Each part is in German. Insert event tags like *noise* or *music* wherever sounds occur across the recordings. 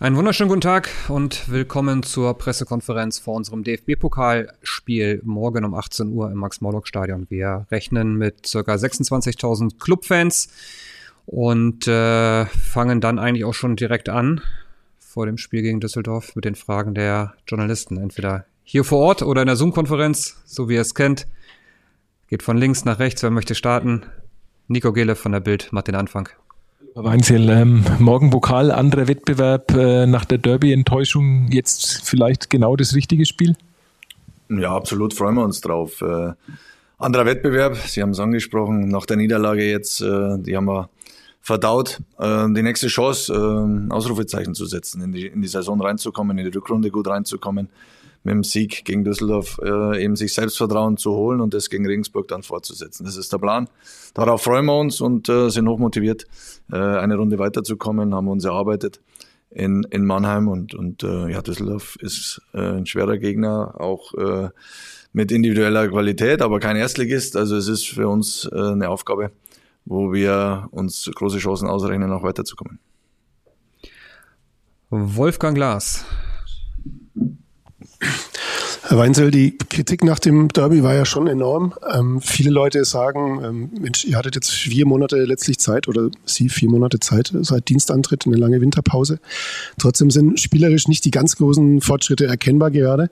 Einen wunderschönen guten Tag und willkommen zur Pressekonferenz vor unserem DFB-Pokalspiel morgen um 18 Uhr im Max-Morlock-Stadion. Wir rechnen mit ca. 26.000 Clubfans und äh, fangen dann eigentlich auch schon direkt an vor dem Spiel gegen Düsseldorf mit den Fragen der Journalisten. Entweder hier vor Ort oder in der Zoom-Konferenz, so wie ihr es kennt. Geht von links nach rechts, wer möchte starten. Nico Gele von der Bild macht den Anfang. Weinzel, ähm, morgen Pokal, anderer Wettbewerb äh, nach der Derby-Enttäuschung, jetzt vielleicht genau das richtige Spiel? Ja, absolut freuen wir uns drauf. Äh, anderer Wettbewerb, Sie haben es angesprochen, nach der Niederlage jetzt, äh, die haben wir verdaut, äh, die nächste Chance, äh, Ausrufezeichen zu setzen, in die, in die Saison reinzukommen, in die Rückrunde gut reinzukommen mit dem Sieg gegen Düsseldorf äh, eben sich Selbstvertrauen zu holen und das gegen Regensburg dann fortzusetzen. Das ist der Plan. Darauf freuen wir uns und äh, sind hochmotiviert, äh, eine Runde weiterzukommen, haben uns erarbeitet in, in Mannheim und, und äh, ja, Düsseldorf ist äh, ein schwerer Gegner, auch äh, mit individueller Qualität, aber kein Erstligist. Also es ist für uns äh, eine Aufgabe, wo wir uns große Chancen ausrechnen, auch weiterzukommen. Wolfgang Glas. Herr Weinzel, die Kritik nach dem Derby war ja schon enorm. Ähm, viele Leute sagen, ähm, Mensch, ihr hattet jetzt vier Monate letztlich Zeit oder Sie vier Monate Zeit seit Dienstantritt, eine lange Winterpause. Trotzdem sind spielerisch nicht die ganz großen Fortschritte erkennbar gerade.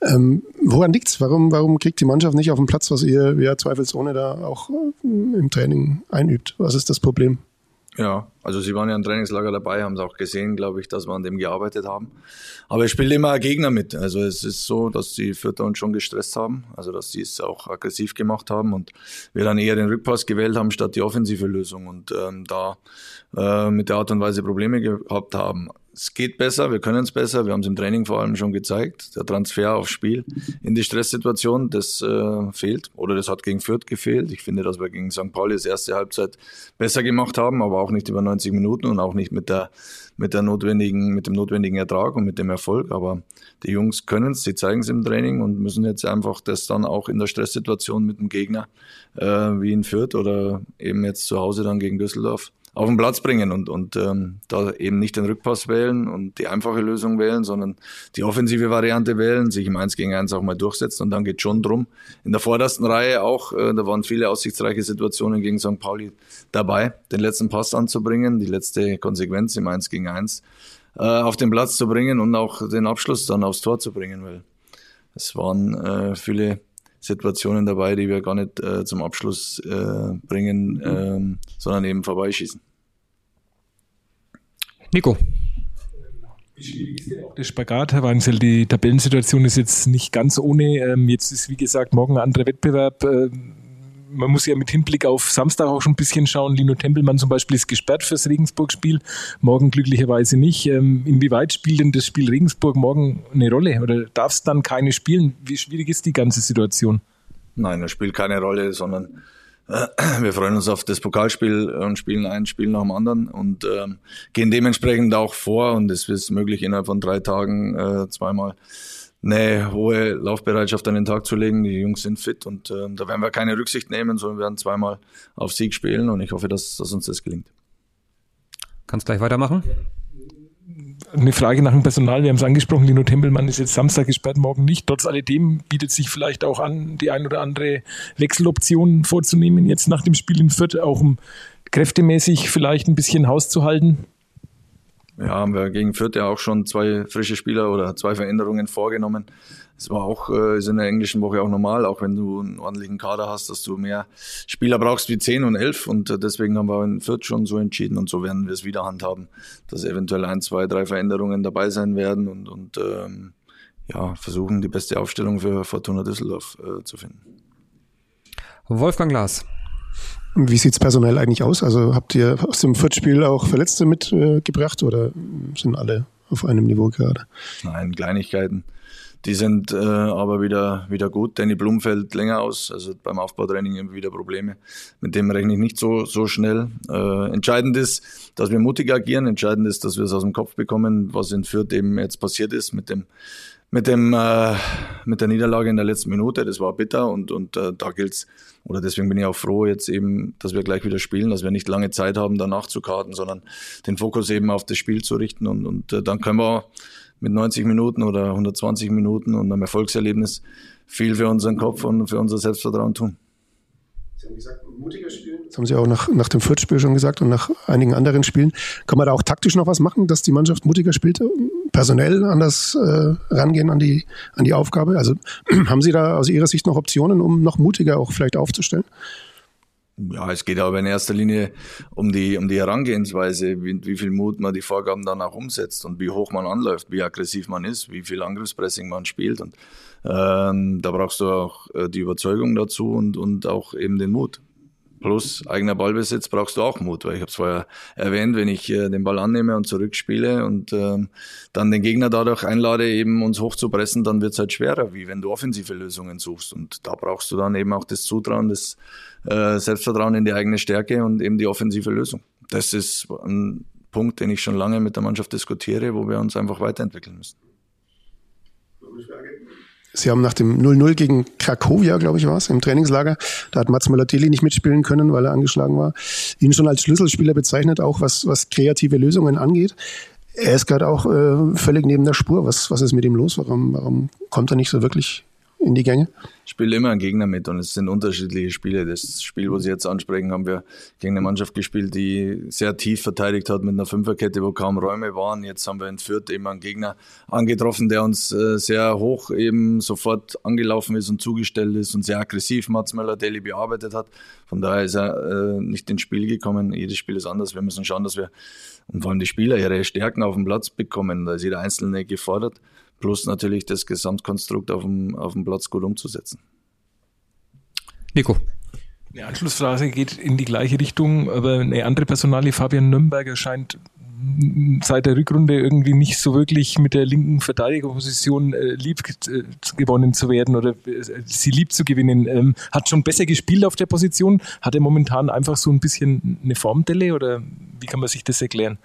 Ähm, woran liegt's? Warum, warum kriegt die Mannschaft nicht auf den Platz, was ihr ja zweifelsohne da auch äh, im Training einübt? Was ist das Problem? Ja, also sie waren ja im Trainingslager dabei, haben es auch gesehen, glaube ich, dass wir an dem gearbeitet haben. Aber es spielt immer ein Gegner mit. Also es ist so, dass die Vierter uns schon gestresst haben, also dass sie es auch aggressiv gemacht haben und wir dann eher den Rückpass gewählt haben statt die offensive Lösung und ähm, da äh, mit der Art und Weise Probleme gehabt haben es geht besser, wir können es besser, wir haben es im Training vor allem schon gezeigt. Der Transfer aufs Spiel in die Stresssituation, das äh, fehlt oder das hat gegen Fürth gefehlt. Ich finde, dass wir gegen St. Pauli das erste Halbzeit besser gemacht haben, aber auch nicht über 90 Minuten und auch nicht mit der mit der notwendigen mit dem notwendigen Ertrag und mit dem Erfolg. Aber die Jungs können es, sie zeigen es im Training und müssen jetzt einfach das dann auch in der Stresssituation mit dem Gegner äh, wie in Fürth oder eben jetzt zu Hause dann gegen Düsseldorf auf den Platz bringen und, und ähm, da eben nicht den Rückpass wählen und die einfache Lösung wählen, sondern die offensive Variante wählen, sich im 1 gegen 1 auch mal durchsetzen und dann geht schon drum. In der vordersten Reihe auch, äh, da waren viele aussichtsreiche Situationen gegen St. Pauli dabei, den letzten Pass anzubringen, die letzte Konsequenz im 1 gegen 1 äh, auf den Platz zu bringen und auch den Abschluss dann aufs Tor zu bringen, weil es waren äh, viele Situationen dabei, die wir gar nicht äh, zum Abschluss äh, bringen, äh, sondern eben vorbeischießen. Nico. Der Spagat, Herr Weinzel, die Tabellensituation ist jetzt nicht ganz ohne. Ähm, jetzt ist, wie gesagt, morgen ein anderer Wettbewerb. Ähm, man muss ja mit Hinblick auf Samstag auch schon ein bisschen schauen. Lino Tempelmann zum Beispiel ist gesperrt fürs Regensburg-Spiel, morgen glücklicherweise nicht. Ähm, inwieweit spielt denn das Spiel Regensburg morgen eine Rolle oder darf es dann keine spielen? Wie schwierig ist die ganze Situation? Nein, es spielt keine Rolle, sondern äh, wir freuen uns auf das Pokalspiel und spielen ein Spiel nach dem anderen und ähm, gehen dementsprechend auch vor und es ist möglich innerhalb von drei Tagen äh, zweimal eine hohe Laufbereitschaft an den Tag zu legen. Die Jungs sind fit und äh, da werden wir keine Rücksicht nehmen, sondern wir werden zweimal auf Sieg spielen und ich hoffe, dass, dass uns das gelingt. Kannst gleich weitermachen? eine Frage nach dem Personal. Wir haben es angesprochen, Lino Tempelmann ist jetzt Samstag gesperrt, morgen nicht. Trotz alledem bietet sich vielleicht auch an, die ein oder andere Wechseloption vorzunehmen, jetzt nach dem Spiel in Fürth, auch um kräftemäßig vielleicht ein bisschen Haus zu halten. Ja, haben wir gegen Fürth ja auch schon zwei frische Spieler oder zwei Veränderungen vorgenommen. Es war auch äh, ist in der englischen Woche auch normal, auch wenn du einen ordentlichen Kader hast, dass du mehr Spieler brauchst wie 10 und 11 und äh, deswegen haben wir in Fürth schon so entschieden und so werden wir es wieder handhaben, dass eventuell ein, zwei, drei Veränderungen dabei sein werden und, und ähm, ja, versuchen die beste Aufstellung für Fortuna Düsseldorf äh, zu finden. Wolfgang Glas. Wie sieht's personell eigentlich aus? Also habt ihr aus dem Fürth-Spiel auch Verletzte mitgebracht äh, oder sind alle auf einem Niveau gerade? Nein, Kleinigkeiten. Die sind äh, aber wieder, wieder gut. Danny Blum fällt länger aus, also beim Aufbautraining immer wieder Probleme. Mit dem rechne ich nicht so, so schnell. Äh, entscheidend ist, dass wir mutig agieren. Entscheidend ist, dass wir es aus dem Kopf bekommen, was in Fürth eben jetzt passiert ist mit dem mit dem äh, mit der Niederlage in der letzten Minute. Das war bitter und und äh, da gilt's oder deswegen bin ich auch froh jetzt eben, dass wir gleich wieder spielen, dass wir nicht lange Zeit haben, danach zu karten, sondern den Fokus eben auf das Spiel zu richten und und äh, dann können wir mit 90 Minuten oder 120 Minuten und einem Erfolgserlebnis viel für unseren Kopf und für unser Selbstvertrauen tun. Sie haben gesagt, mutiger spielen. Das haben Sie auch nach, nach dem Fürth-Spiel schon gesagt und nach einigen anderen Spielen. Kann man da auch taktisch noch was machen, dass die Mannschaft mutiger spielt? Personell anders äh, rangehen an die, an die Aufgabe? Also *clears throat* haben Sie da aus Ihrer Sicht noch Optionen, um noch mutiger auch vielleicht aufzustellen? Ja, es geht aber in erster Linie um die, um die Herangehensweise, wie, wie viel Mut man die Vorgaben dann auch umsetzt und wie hoch man anläuft, wie aggressiv man ist, wie viel Angriffspressing man spielt. Und ähm, da brauchst du auch äh, die Überzeugung dazu und, und auch eben den Mut. Plus eigener Ballbesitz brauchst du auch Mut, weil ich habe es vorher erwähnt, wenn ich äh, den Ball annehme und zurückspiele und ähm, dann den Gegner dadurch einlade, eben uns hochzupressen, dann wird es halt schwerer, wie wenn du offensive Lösungen suchst. Und da brauchst du dann eben auch das Zutrauen, das äh, Selbstvertrauen in die eigene Stärke und eben die offensive Lösung. Das ist ein Punkt, den ich schon lange mit der Mannschaft diskutiere, wo wir uns einfach weiterentwickeln müssen. Sie haben nach dem 0-0 gegen Krakowia, glaube ich, war es, im Trainingslager, da hat Mats Möller-Deli nicht mitspielen können, weil er angeschlagen war, ihn schon als Schlüsselspieler bezeichnet, auch was, was kreative Lösungen angeht. Er ist gerade auch äh, völlig neben der Spur. Was, was ist mit ihm los? Warum, warum kommt er nicht so wirklich in die Gänge? Ich spiele immer einen Gegner mit und es sind unterschiedliche Spiele. Das Spiel, was Sie jetzt ansprechen, haben wir gegen eine Mannschaft gespielt, die sehr tief verteidigt hat mit einer Fünferkette, wo kaum Räume waren. Jetzt haben wir in Fürth eben einen Gegner angetroffen, der uns äh, sehr hoch eben sofort angelaufen ist und zugestellt ist und sehr aggressiv Mats Möller-Deli bearbeitet hat. Von daher ist er äh, nicht ins Spiel gekommen. Jedes Spiel ist anders. Wir müssen schauen, dass wir und vor allem die Spieler ihre Stärken auf den Platz bekommen. Da ist jeder Einzelne gefordert plus natürlich das Gesamtkonstrukt auf dem, auf dem Platz gut umzusetzen. Nico. Die Anschlussfrage geht in die gleiche Richtung, aber eine andere Personalie, Fabian Nürnberger, scheint seit der Rückrunde irgendwie nicht so wirklich mit der linken Verteidigerposition äh, lieb äh, gewonnen zu werden oder äh, sie lieb zu gewinnen. Ähm, hat schon besser gespielt auf der Position. Hat er momentan einfach so ein bisschen eine Formdelle oder wie kann man sich das erklären?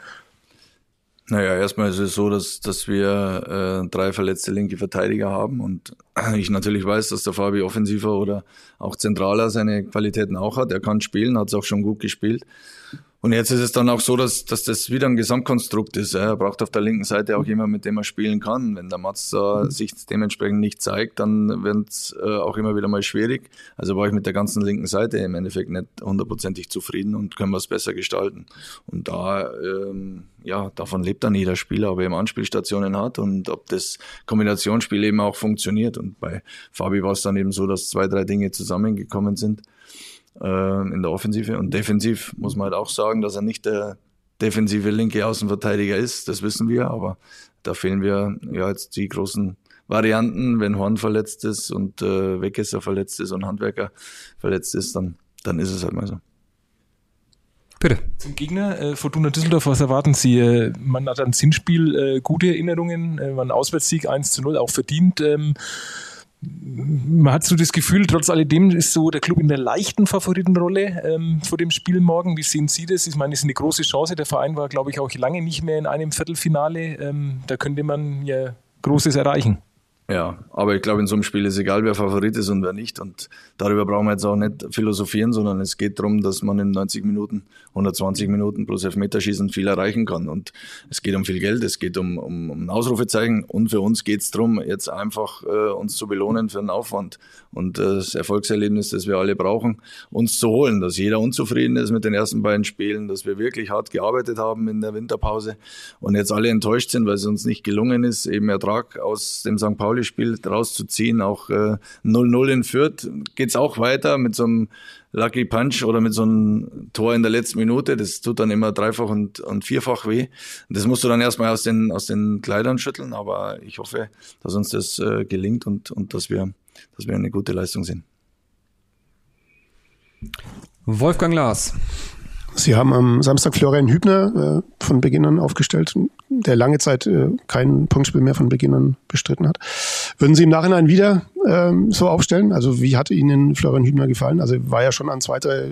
Naja, erstmal ist es so, dass, dass wir äh, drei verletzte linke Verteidiger haben und *clears throat* ich natürlich weiß, dass der Fabi offensiver oder auch zentraler seine Qualitäten auch hat. Er kann spielen, hat es auch schon gut gespielt. Und jetzt ist es dann auch so, dass, dass das wieder ein Gesamtkonstrukt ist. Er braucht auf der linken Seite auch jemand, mit dem er spielen kann. Wenn der Mats äh, sich dementsprechend nicht zeigt, dann wird es äh, auch immer wieder mal schwierig. Also war ich mit der ganzen linken Seite im Endeffekt nicht hundertprozentig zufrieden und können wir es besser gestalten. Und da, ähm, ja, davon lebt dann jeder Spieler, ob er eben Anspielstationen hat und ob das Kombinationsspiel eben auch funktioniert. Und bei Fabi war es dann eben so, dass zwei, drei Dinge zusammengekommen sind äh, in der Offensive. Und defensiv muss man halt auch sagen, dass er nicht der defensive linke Außenverteidiger ist. Das wissen wir, aber da fehlen wir ja jetzt die großen Varianten. Wenn Horn verletzt ist und äh, Wegesser verletzt ist und Handwerker verletzt ist, dann, dann ist es halt mal so. Bitte. Zum Gegner, äh, Fortuna Düsseldorf, was erwarten Sie? Äh, man hat an Zinsspiel äh, gute Erinnerungen, äh, ein Auswärtssieg 1 zu 0, auch verdient. Ähm, man hat so das Gefühl, trotz alledem ist so der Club in der leichten Favoritenrolle ähm, vor dem Spiel morgen. Wie sehen Sie das? Ich meine, es ist eine große Chance. Der Verein war, glaube ich, auch lange nicht mehr in einem Viertelfinale. Ähm, da könnte man ja Großes erreichen. Ja, aber ich glaube, in so einem Spiel ist egal, wer Favorit ist und wer nicht. Und darüber brauchen wir jetzt auch nicht philosophieren, sondern es geht darum, dass man in 90 Minuten, 120 Minuten plus Elfmeterschießen viel erreichen kann. Und es geht um viel Geld, es geht um, um, um ein Ausrufezeichen. Und für uns geht es darum, jetzt einfach äh, uns zu belohnen für den Aufwand und äh, das Erfolgserlebnis, das wir alle brauchen, uns zu holen. Dass jeder unzufrieden ist mit den ersten beiden Spielen, dass wir wirklich hart gearbeitet haben in der Winterpause und jetzt alle enttäuscht sind, weil es uns nicht gelungen ist, eben Ertrag aus dem St. Pauli Spiel rauszuziehen. Auch 0-0 äh, in Fürth geht's auch weiter mit so einem Lucky Punch oder mit so einem Tor in der letzten Minute. Das tut dann immer dreifach und, und vierfach weh. Das musst du dann erstmal aus den, aus den Kleidern schütteln. Aber ich hoffe, dass uns das äh, gelingt und, und dass, wir, dass wir eine gute Leistung sehen. Wolfgang Lars. Sie haben am Samstag Florian Hübner äh, von Beginn an aufgestellt, der lange Zeit äh, kein Punktspiel mehr von Beginn an bestritten hat. Würden Sie im Nachhinein wieder ähm, so aufstellen? Also wie hat Ihnen Florian Hübner gefallen? Also war ja schon an zweiter äh,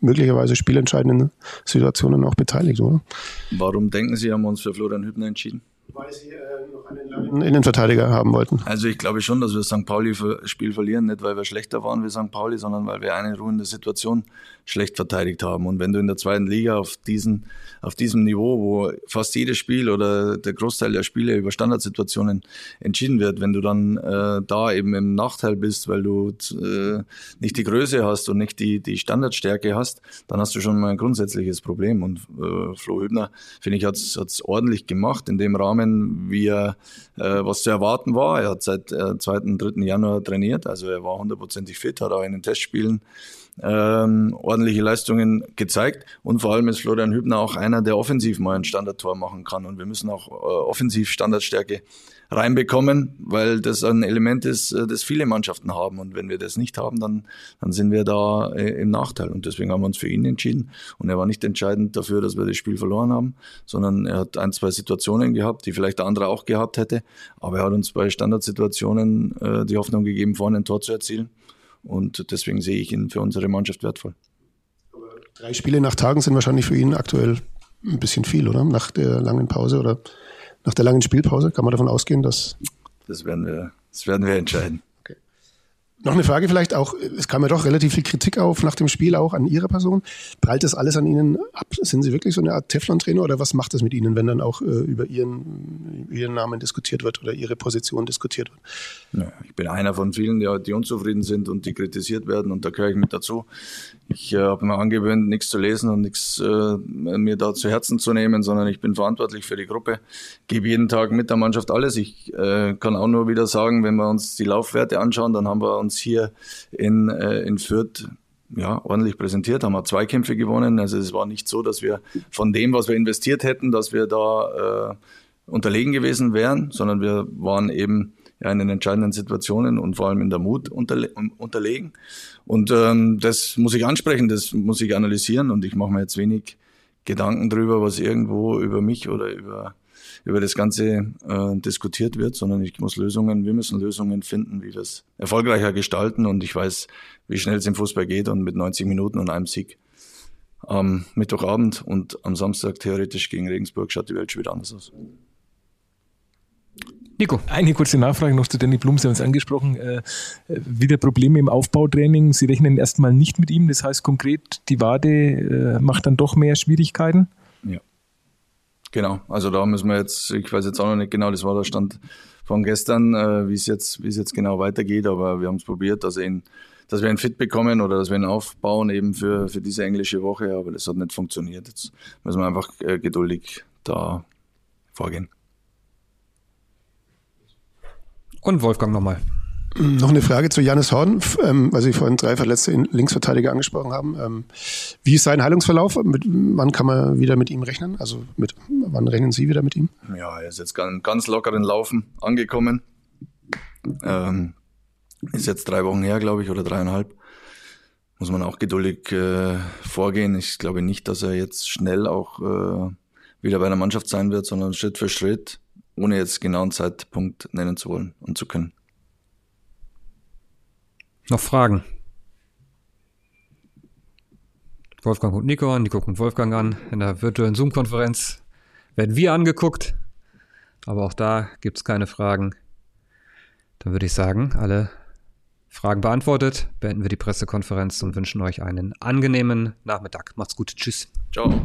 möglicherweise spielentscheidenden Situationen auch beteiligt, oder? Warum denken Sie, haben wir uns für Florian Hübner entschieden? Weil Sie äh, noch einen Innenverteidiger haben wollten. Also ich glaube schon, dass wir das St. Pauli-Spiel verlieren, nicht weil wir schlechter waren wie St. Pauli, sondern weil wir eine ruhende Situation schlecht verteidigt haben. Und wenn du in der zweiten Liga auf, diesen, auf diesem Niveau, wo fast jedes Spiel oder der Großteil der Spiele über Standardsituationen entschieden wird, wenn du dann äh, da eben im Nachteil bist, weil du äh, nicht die Größe hast und nicht die, die Standardstärke hast, dann hast du schon mal ein grundsätzliches Problem. Und äh, Flo Hübner, finde ich, hat es ordentlich gemacht in dem Rahmen, wie er, was zu erwarten war. Er hat seit äh, 2. 3. Januar trainiert, also er war hundertprozentig fit, hat auch in den Testspielen ähm, ordentliche Leistungen gezeigt. Und vor allem ist Florian Hübner auch einer, der offensiv mal ein Standardtor machen kann. Und wir müssen auch äh, offensiv Standardstärke reinbekommen, weil das ein Element ist, äh, das viele Mannschaften haben. Und wenn wir das nicht haben, dann, dann sind wir da äh, im Nachteil. Und deswegen haben wir uns für ihn entschieden. Und er war nicht entscheidend dafür, dass wir das Spiel verloren haben, sondern er hat ein, zwei Situationen gehabt, die vielleicht der andere auch gehabt hätte. Aber er hat uns bei Standardsituationen äh, die Hoffnung gegeben, vorne ein Tor zu erzielen. Und deswegen sehe ich ihn für unsere Mannschaft wertvoll. Drei Spiele nach Tagen sind wahrscheinlich für ihn aktuell ein bisschen viel, oder? Nach der langen Pause oder nach der langen Spielpause kann man davon ausgehen, dass. Das werden wir, das werden wir entscheiden. Noch eine Frage vielleicht auch, es kam ja doch relativ viel Kritik auf nach dem Spiel auch an Ihrer Person. Prallt das alles an Ihnen ab? Sind Sie wirklich so eine Art Teflon-Trainer oder was macht das mit Ihnen, wenn dann auch äh, über Ihren, Ihren Namen diskutiert wird oder Ihre Position diskutiert wird? Ja, ich bin einer von vielen, die, die, unzufrieden sind und die kritisiert werden und da gehöre ich mit dazu. Ich äh, habe mir angewöhnt, nichts zu lesen und nichts äh, mir da zu Herzen zu nehmen, sondern ich bin verantwortlich für die Gruppe, gebe jeden Tag mit der Mannschaft alles. Ich äh, kann auch nur wieder sagen, wenn wir uns die Laufwerte anschauen, dann haben wir uns hier in, äh, in Fürth ja, ordentlich präsentiert, haben wir zwei Kämpfe gewonnen. Also es war nicht so, dass wir von dem, was wir investiert hätten, dass wir da äh, unterlegen gewesen wären, sondern wir waren eben ja, in den entscheidenden Situationen und vor allem in der Mut unterle unterlegen. Und ähm, das muss ich ansprechen, das muss ich analysieren und ich mache mir jetzt wenig Gedanken drüber, was irgendwo über mich oder über über das Ganze äh, diskutiert wird, sondern ich muss Lösungen, wir müssen Lösungen finden, wie wir es erfolgreicher gestalten. Und ich weiß, wie schnell es im Fußball geht und mit 90 Minuten und einem Sieg am Mittwochabend und am Samstag theoretisch gegen Regensburg schaut die Welt schon wieder anders aus. Nico. Eine kurze Nachfrage noch zu Danny Blum. Sie haben es angesprochen. Äh, wieder Probleme im Aufbautraining. Sie rechnen erstmal nicht mit ihm. Das heißt konkret, die Wade äh, macht dann doch mehr Schwierigkeiten? Ja. Genau, also da müssen wir jetzt, ich weiß jetzt auch noch nicht genau, das war der Stand von gestern, äh, wie es jetzt, wie es jetzt genau weitergeht, aber wir haben es probiert, dass, ihn, dass wir ihn fit bekommen oder dass wir ihn aufbauen eben für, für diese englische Woche, aber das hat nicht funktioniert. Jetzt müssen wir einfach äh, geduldig da vorgehen. Und Wolfgang nochmal. Noch eine Frage zu Janis Horn, ähm, weil Sie vorhin drei verletzte Linksverteidiger angesprochen haben. Ähm, wie ist sein Heilungsverlauf? Mit, wann kann man wieder mit ihm rechnen? Also mit, wann rechnen Sie wieder mit ihm? Ja, er ist jetzt ganz, ganz lockeren Laufen angekommen. Ähm, ist jetzt drei Wochen her, glaube ich, oder dreieinhalb. Muss man auch geduldig äh, vorgehen. Ich glaube nicht, dass er jetzt schnell auch äh, wieder bei einer Mannschaft sein wird, sondern Schritt für Schritt, ohne jetzt genauen Zeitpunkt nennen zu wollen und zu können. Noch Fragen? Wolfgang guckt Nico an, Nico guckt Wolfgang an. In der virtuellen Zoom-Konferenz werden wir angeguckt. Aber auch da gibt es keine Fragen. Dann würde ich sagen, alle Fragen beantwortet. Beenden wir die Pressekonferenz und wünschen euch einen angenehmen Nachmittag. Macht's gut. Tschüss. Ciao.